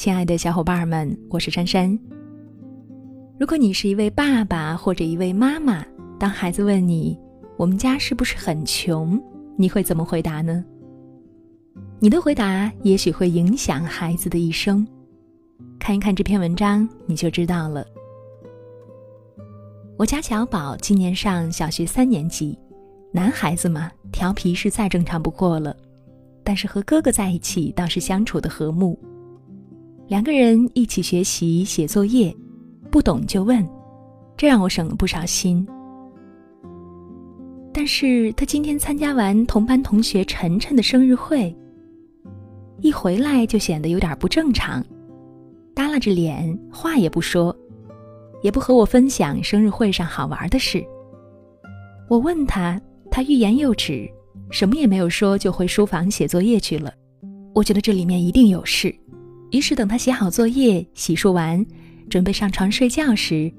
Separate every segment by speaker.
Speaker 1: 亲爱的小伙伴们，我是珊珊。如果你是一位爸爸或者一位妈妈，当孩子问你“我们家是不是很穷”，你会怎么回答呢？你的回答也许会影响孩子的一生。看一看这篇文章，你就知道了。我家小宝今年上小学三年级，男孩子嘛，调皮是再正常不过了，但是和哥哥在一起倒是相处的和睦。两个人一起学习写作业，不懂就问，这让我省了不少心。但是他今天参加完同班同学晨晨的生日会，一回来就显得有点不正常，耷拉着脸，话也不说，也不和我分享生日会上好玩的事。我问他，他欲言又止，什么也没有说，就回书房写作业去了。我觉得这里面一定有事。于是等他写好作业、洗漱完，准备上床睡觉时，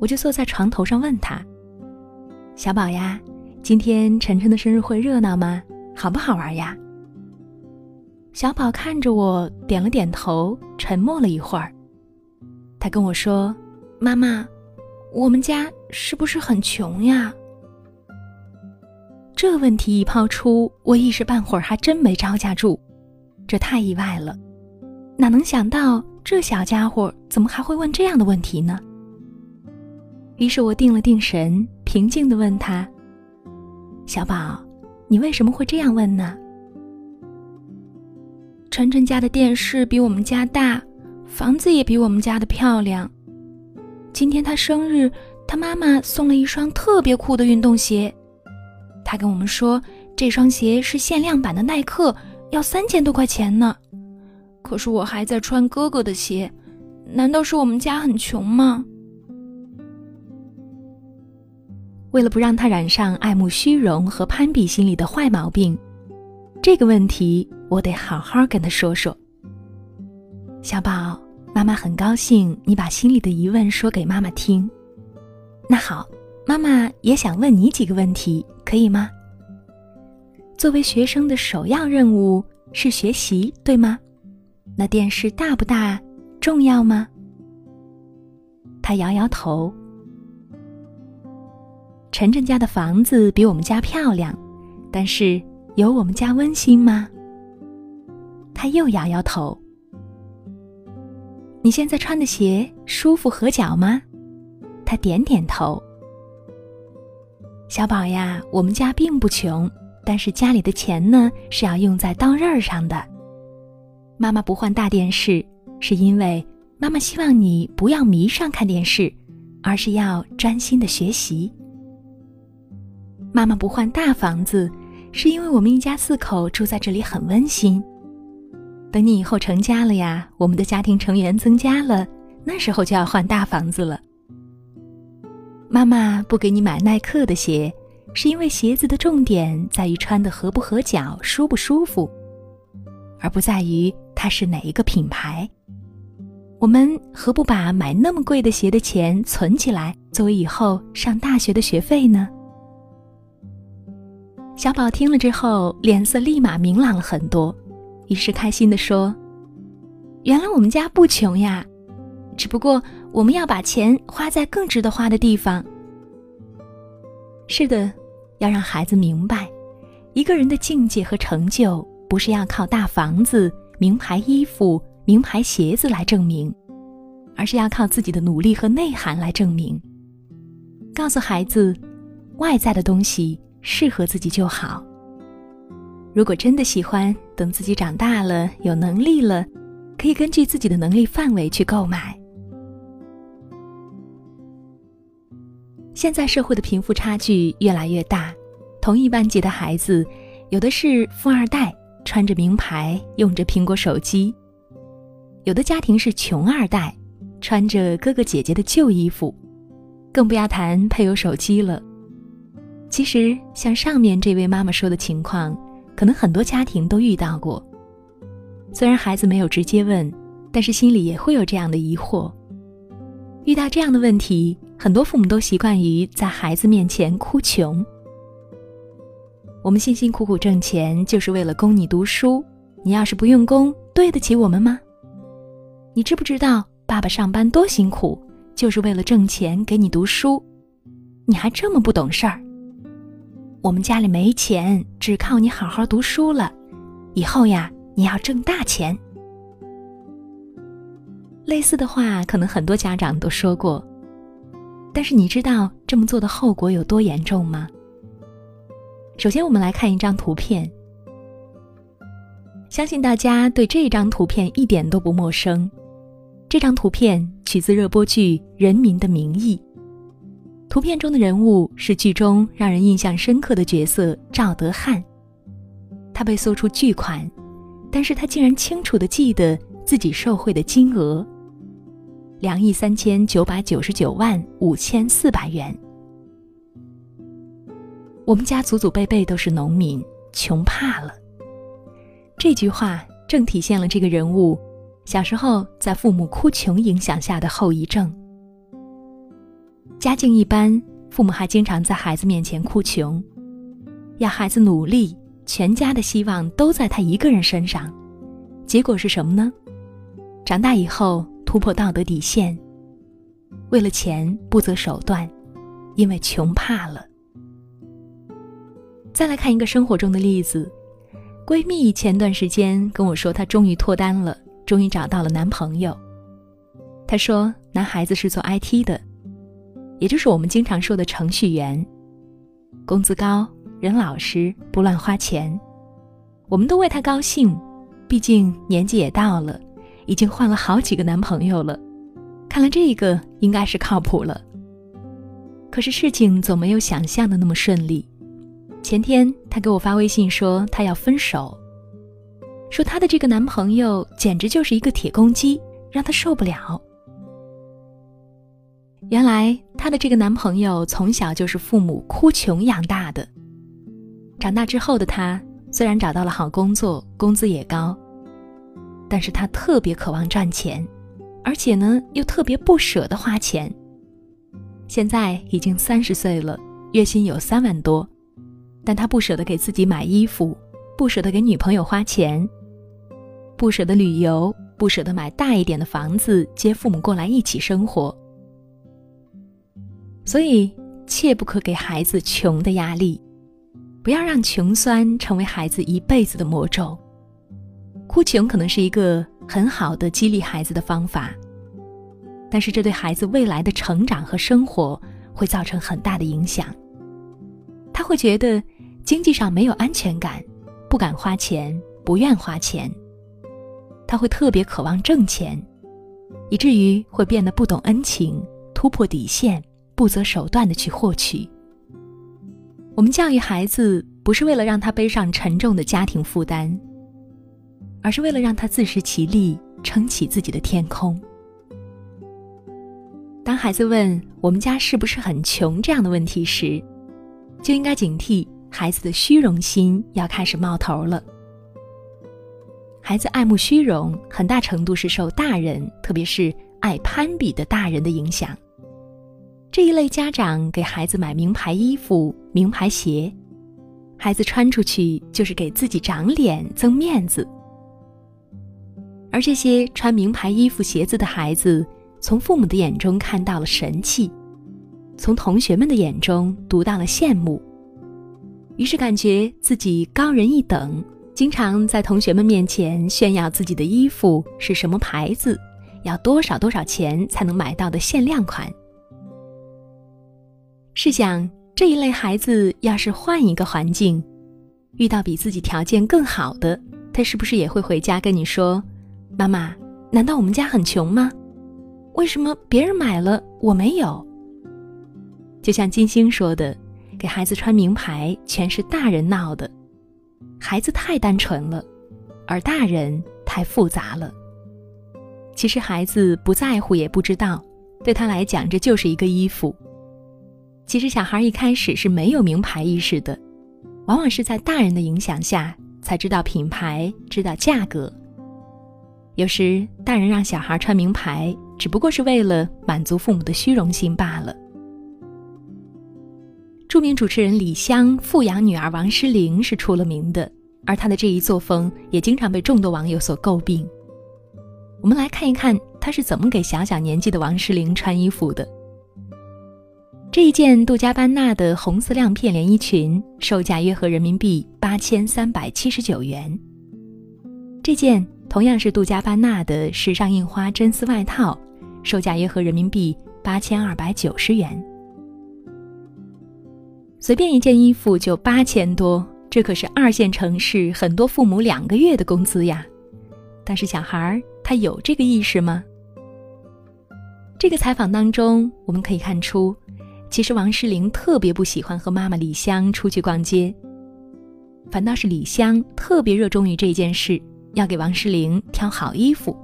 Speaker 1: 我就坐在床头上问他：“小宝呀，今天晨晨的生日会热闹吗？好不好玩呀？”小宝看着我，点了点头，沉默了一会儿。他跟我说：“妈妈，我们家是不是很穷呀？”这问题一抛出，我一时半会儿还真没招架住，这太意外了。哪能想到这小家伙怎么还会问这样的问题呢？于是我定了定神，平静地问他：“小宝，你为什么会这样问呢？”晨晨家的电视比我们家大，房子也比我们家的漂亮。今天他生日，他妈妈送了一双特别酷的运动鞋。他跟我们说，这双鞋是限量版的耐克，要三千多块钱呢。可是我还在穿哥哥的鞋，难道是我们家很穷吗？为了不让他染上爱慕虚荣和攀比心理的坏毛病，这个问题我得好好跟他说说。小宝，妈妈很高兴你把心里的疑问说给妈妈听。那好，妈妈也想问你几个问题，可以吗？作为学生的首要任务是学习，对吗？那电视大不大？重要吗？他摇摇头。晨晨家的房子比我们家漂亮，但是有我们家温馨吗？他又摇摇头。你现在穿的鞋舒服合脚吗？他点点头。小宝呀，我们家并不穷，但是家里的钱呢是要用在刀刃上的。妈妈不换大电视，是因为妈妈希望你不要迷上看电视，而是要专心的学习。妈妈不换大房子，是因为我们一家四口住在这里很温馨。等你以后成家了呀，我们的家庭成员增加了，那时候就要换大房子了。妈妈不给你买耐克的鞋，是因为鞋子的重点在于穿的合不合脚、舒不舒服，而不在于。它是哪一个品牌？我们何不把买那么贵的鞋的钱存起来，作为以后上大学的学费呢？小宝听了之后，脸色立马明朗了很多，于是开心的说：“原来我们家不穷呀，只不过我们要把钱花在更值得花的地方。”是的，要让孩子明白，一个人的境界和成就，不是要靠大房子。名牌衣服、名牌鞋子来证明，而是要靠自己的努力和内涵来证明。告诉孩子，外在的东西适合自己就好。如果真的喜欢，等自己长大了、有能力了，可以根据自己的能力范围去购买。现在社会的贫富差距越来越大，同一班级的孩子，有的是富二代。穿着名牌，用着苹果手机。有的家庭是穷二代，穿着哥哥姐姐的旧衣服，更不要谈配有手机了。其实，像上面这位妈妈说的情况，可能很多家庭都遇到过。虽然孩子没有直接问，但是心里也会有这样的疑惑。遇到这样的问题，很多父母都习惯于在孩子面前哭穷。我们辛辛苦苦挣钱，就是为了供你读书。你要是不用功，对得起我们吗？你知不知道爸爸上班多辛苦，就是为了挣钱给你读书？你还这么不懂事儿？我们家里没钱，只靠你好好读书了。以后呀，你要挣大钱。”类似的话，可能很多家长都说过。但是你知道这么做的后果有多严重吗？首先，我们来看一张图片。相信大家对这张图片一点都不陌生。这张图片取自热播剧《人民的名义》。图片中的人物是剧中让人印象深刻的角色赵德汉。他被搜出巨款，但是他竟然清楚的记得自己受贿的金额：两亿三千九百九十九万五千四百元。我们家祖祖辈辈都是农民，穷怕了。这句话正体现了这个人物小时候在父母哭穷影响下的后遗症。家境一般，父母还经常在孩子面前哭穷，要孩子努力，全家的希望都在他一个人身上。结果是什么呢？长大以后突破道德底线，为了钱不择手段，因为穷怕了。再来看一个生活中的例子。闺蜜前段时间跟我说，她终于脱单了，终于找到了男朋友。她说，男孩子是做 IT 的，也就是我们经常说的程序员，工资高，人老实，不乱花钱。我们都为他高兴，毕竟年纪也到了，已经换了好几个男朋友了，看来这个应该是靠谱了。可是事情总没有想象的那么顺利。前天，她给我发微信说她要分手，说她的这个男朋友简直就是一个铁公鸡，让她受不了。原来她的这个男朋友从小就是父母哭穷养大的，长大之后的她虽然找到了好工作，工资也高，但是她特别渴望赚钱，而且呢又特别不舍得花钱。现在已经三十岁了，月薪有三万多。但他不舍得给自己买衣服，不舍得给女朋友花钱，不舍得旅游，不舍得买大一点的房子接父母过来一起生活。所以，切不可给孩子穷的压力，不要让穷酸成为孩子一辈子的魔咒。哭穷可能是一个很好的激励孩子的方法，但是这对孩子未来的成长和生活会造成很大的影响。他会觉得。经济上没有安全感，不敢花钱，不愿花钱。他会特别渴望挣钱，以至于会变得不懂恩情，突破底线，不择手段的去获取。我们教育孩子，不是为了让他背上沉重的家庭负担，而是为了让他自食其力，撑起自己的天空。当孩子问我们家是不是很穷这样的问题时，就应该警惕。孩子的虚荣心要开始冒头了。孩子爱慕虚荣，很大程度是受大人，特别是爱攀比的大人的影响。这一类家长给孩子买名牌衣服、名牌鞋，孩子穿出去就是给自己长脸、增面子。而这些穿名牌衣服、鞋子的孩子，从父母的眼中看到了神气，从同学们的眼中读到了羡慕。于是感觉自己高人一等，经常在同学们面前炫耀自己的衣服是什么牌子，要多少多少钱才能买到的限量款。试想，这一类孩子要是换一个环境，遇到比自己条件更好的，他是不是也会回家跟你说：“妈妈，难道我们家很穷吗？为什么别人买了我没有？”就像金星说的。给孩子穿名牌，全是大人闹的。孩子太单纯了，而大人太复杂了。其实孩子不在乎也不知道，对他来讲这就是一个衣服。其实小孩一开始是没有名牌意识的，往往是在大人的影响下才知道品牌、知道价格。有时大人让小孩穿名牌，只不过是为了满足父母的虚荣心罢了。著名主持人李湘富养女儿王诗龄是出了名的，而她的这一作风也经常被众多网友所诟病。我们来看一看她是怎么给小小年纪的王诗龄穿衣服的。这一件杜嘉班纳的红丝亮片连衣裙，售价约合人民币八千三百七十九元。这件同样是杜嘉班纳的时尚印花真丝外套，售价约合人民币八千二百九十元。随便一件衣服就八千多，这可是二线城市很多父母两个月的工资呀。但是小孩儿他有这个意识吗？这个采访当中，我们可以看出。其实王诗龄特别不喜欢和妈妈李湘出去逛街，反倒是李湘特别热衷于这件事，要给王诗龄挑好衣服。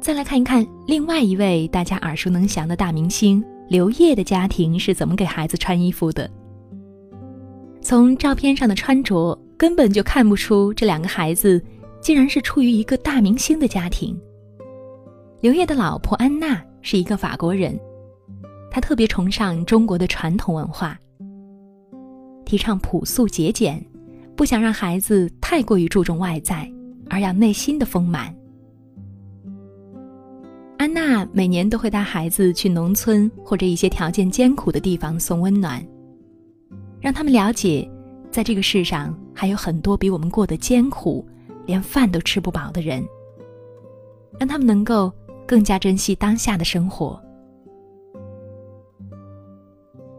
Speaker 1: 再来看一看另外一位大家耳熟能详的大明星刘烨的家庭是怎么给孩子穿衣服的。从照片上的穿着根本就看不出这两个孩子竟然是出于一个大明星的家庭。刘烨的老婆安娜是一个法国人。她特别崇尚中国的传统文化，提倡朴素节俭，不想让孩子太过于注重外在，而要内心的丰满。安娜每年都会带孩子去农村或者一些条件艰苦的地方送温暖，让他们了解，在这个世上还有很多比我们过得艰苦，连饭都吃不饱的人，让他们能够更加珍惜当下的生活。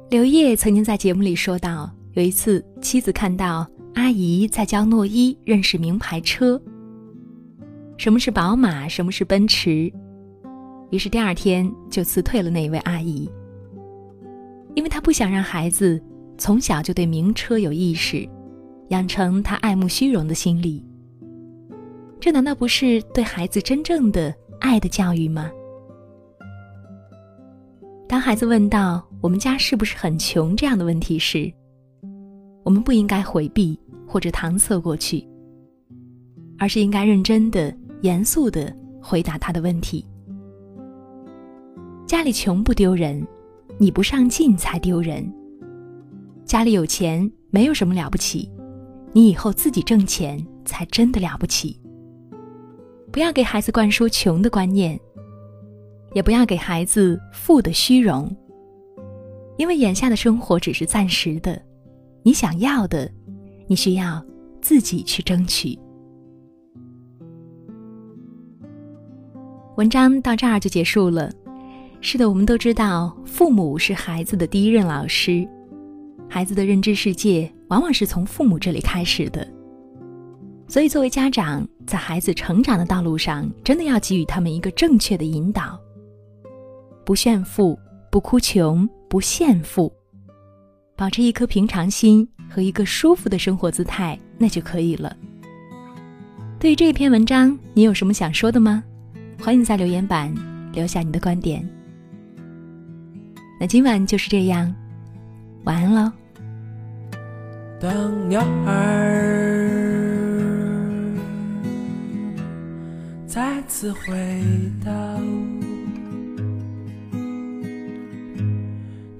Speaker 1: 刘烨曾经在节目里说到，有一次妻子看到阿姨在教诺伊认识名牌车，什么是宝马，什么是奔驰，于是第二天就辞退了那位阿姨，因为他不想让孩子从小就对名车有意识，养成他爱慕虚荣的心理。这难道不是对孩子真正的爱的教育吗？当孩子问到“我们家是不是很穷”这样的问题时，我们不应该回避或者搪塞过去，而是应该认真的、严肃的回答他的问题。家里穷不丢人，你不上进才丢人。家里有钱没有什么了不起，你以后自己挣钱才真的了不起。不要给孩子灌输穷的观念。也不要给孩子富的虚荣，因为眼下的生活只是暂时的，你想要的，你需要自己去争取。文章到这儿就结束了。是的，我们都知道，父母是孩子的第一任老师，孩子的认知世界往往是从父母这里开始的。所以，作为家长，在孩子成长的道路上，真的要给予他们一个正确的引导。不炫富，不哭穷，不炫富，保持一颗平常心和一个舒服的生活姿态，那就可以了。对于这篇文章，你有什么想说的吗？欢迎在留言板留下你的观点。那今晚就是这样，晚安喽。
Speaker 2: 当鸟儿再次回到。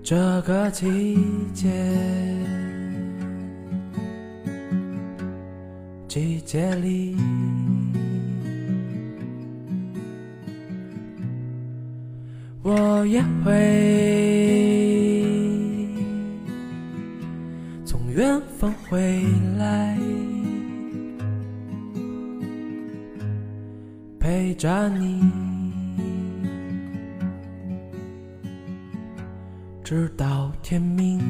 Speaker 2: 这个季节，季节里，我也会从远方回来，陪着你。直到天明，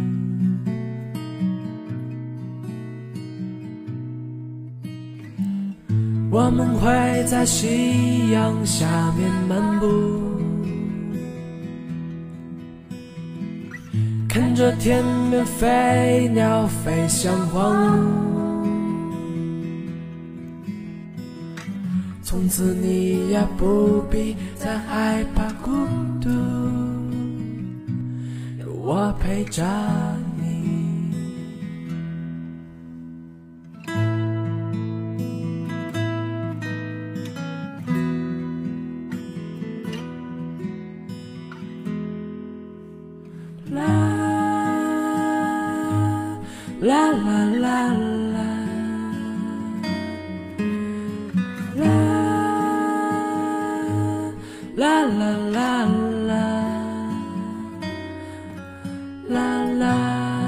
Speaker 2: 我们会在夕阳下面漫步，看着天边飞鸟飞向荒芜。从此你也不必再害怕孤独。有我陪着啦啦啦啦啦啦。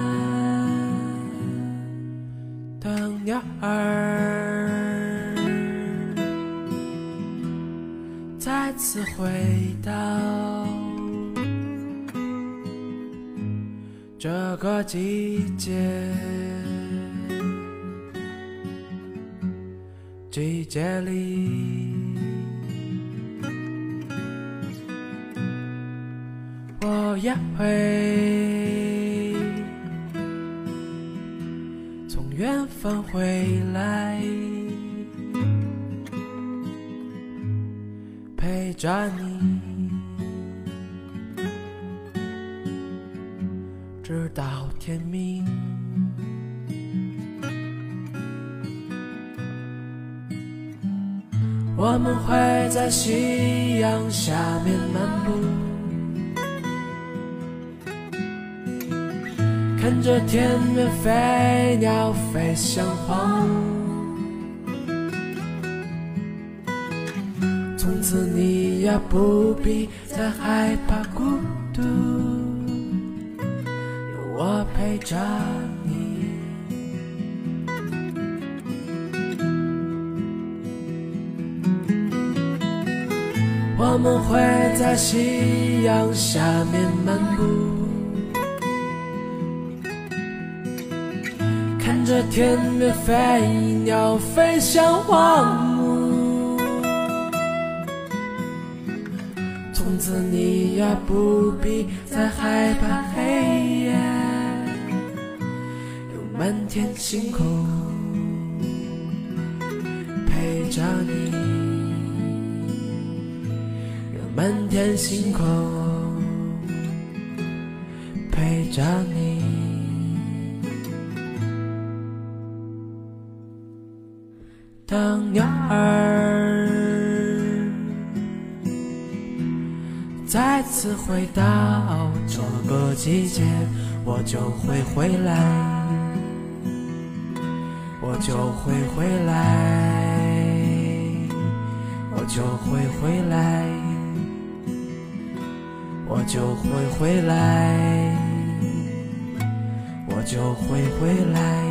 Speaker 2: 等鸟儿再次回到这个季节。季节里会从远方回来，陪着你，直到天明。我们会在夕阳下面漫步。看着天边飞鸟飞向黄，从此你也不必再害怕孤独，有我陪着你。我们会在夕阳下面漫步。着天边飞鸟飞向荒芜，从此你也不必再害怕黑夜，有满天星空陪着你，有满天星空陪着你。再次回到这个季节，我就会回来，我就会回来，我就会回来，我就会回来，我就会回来。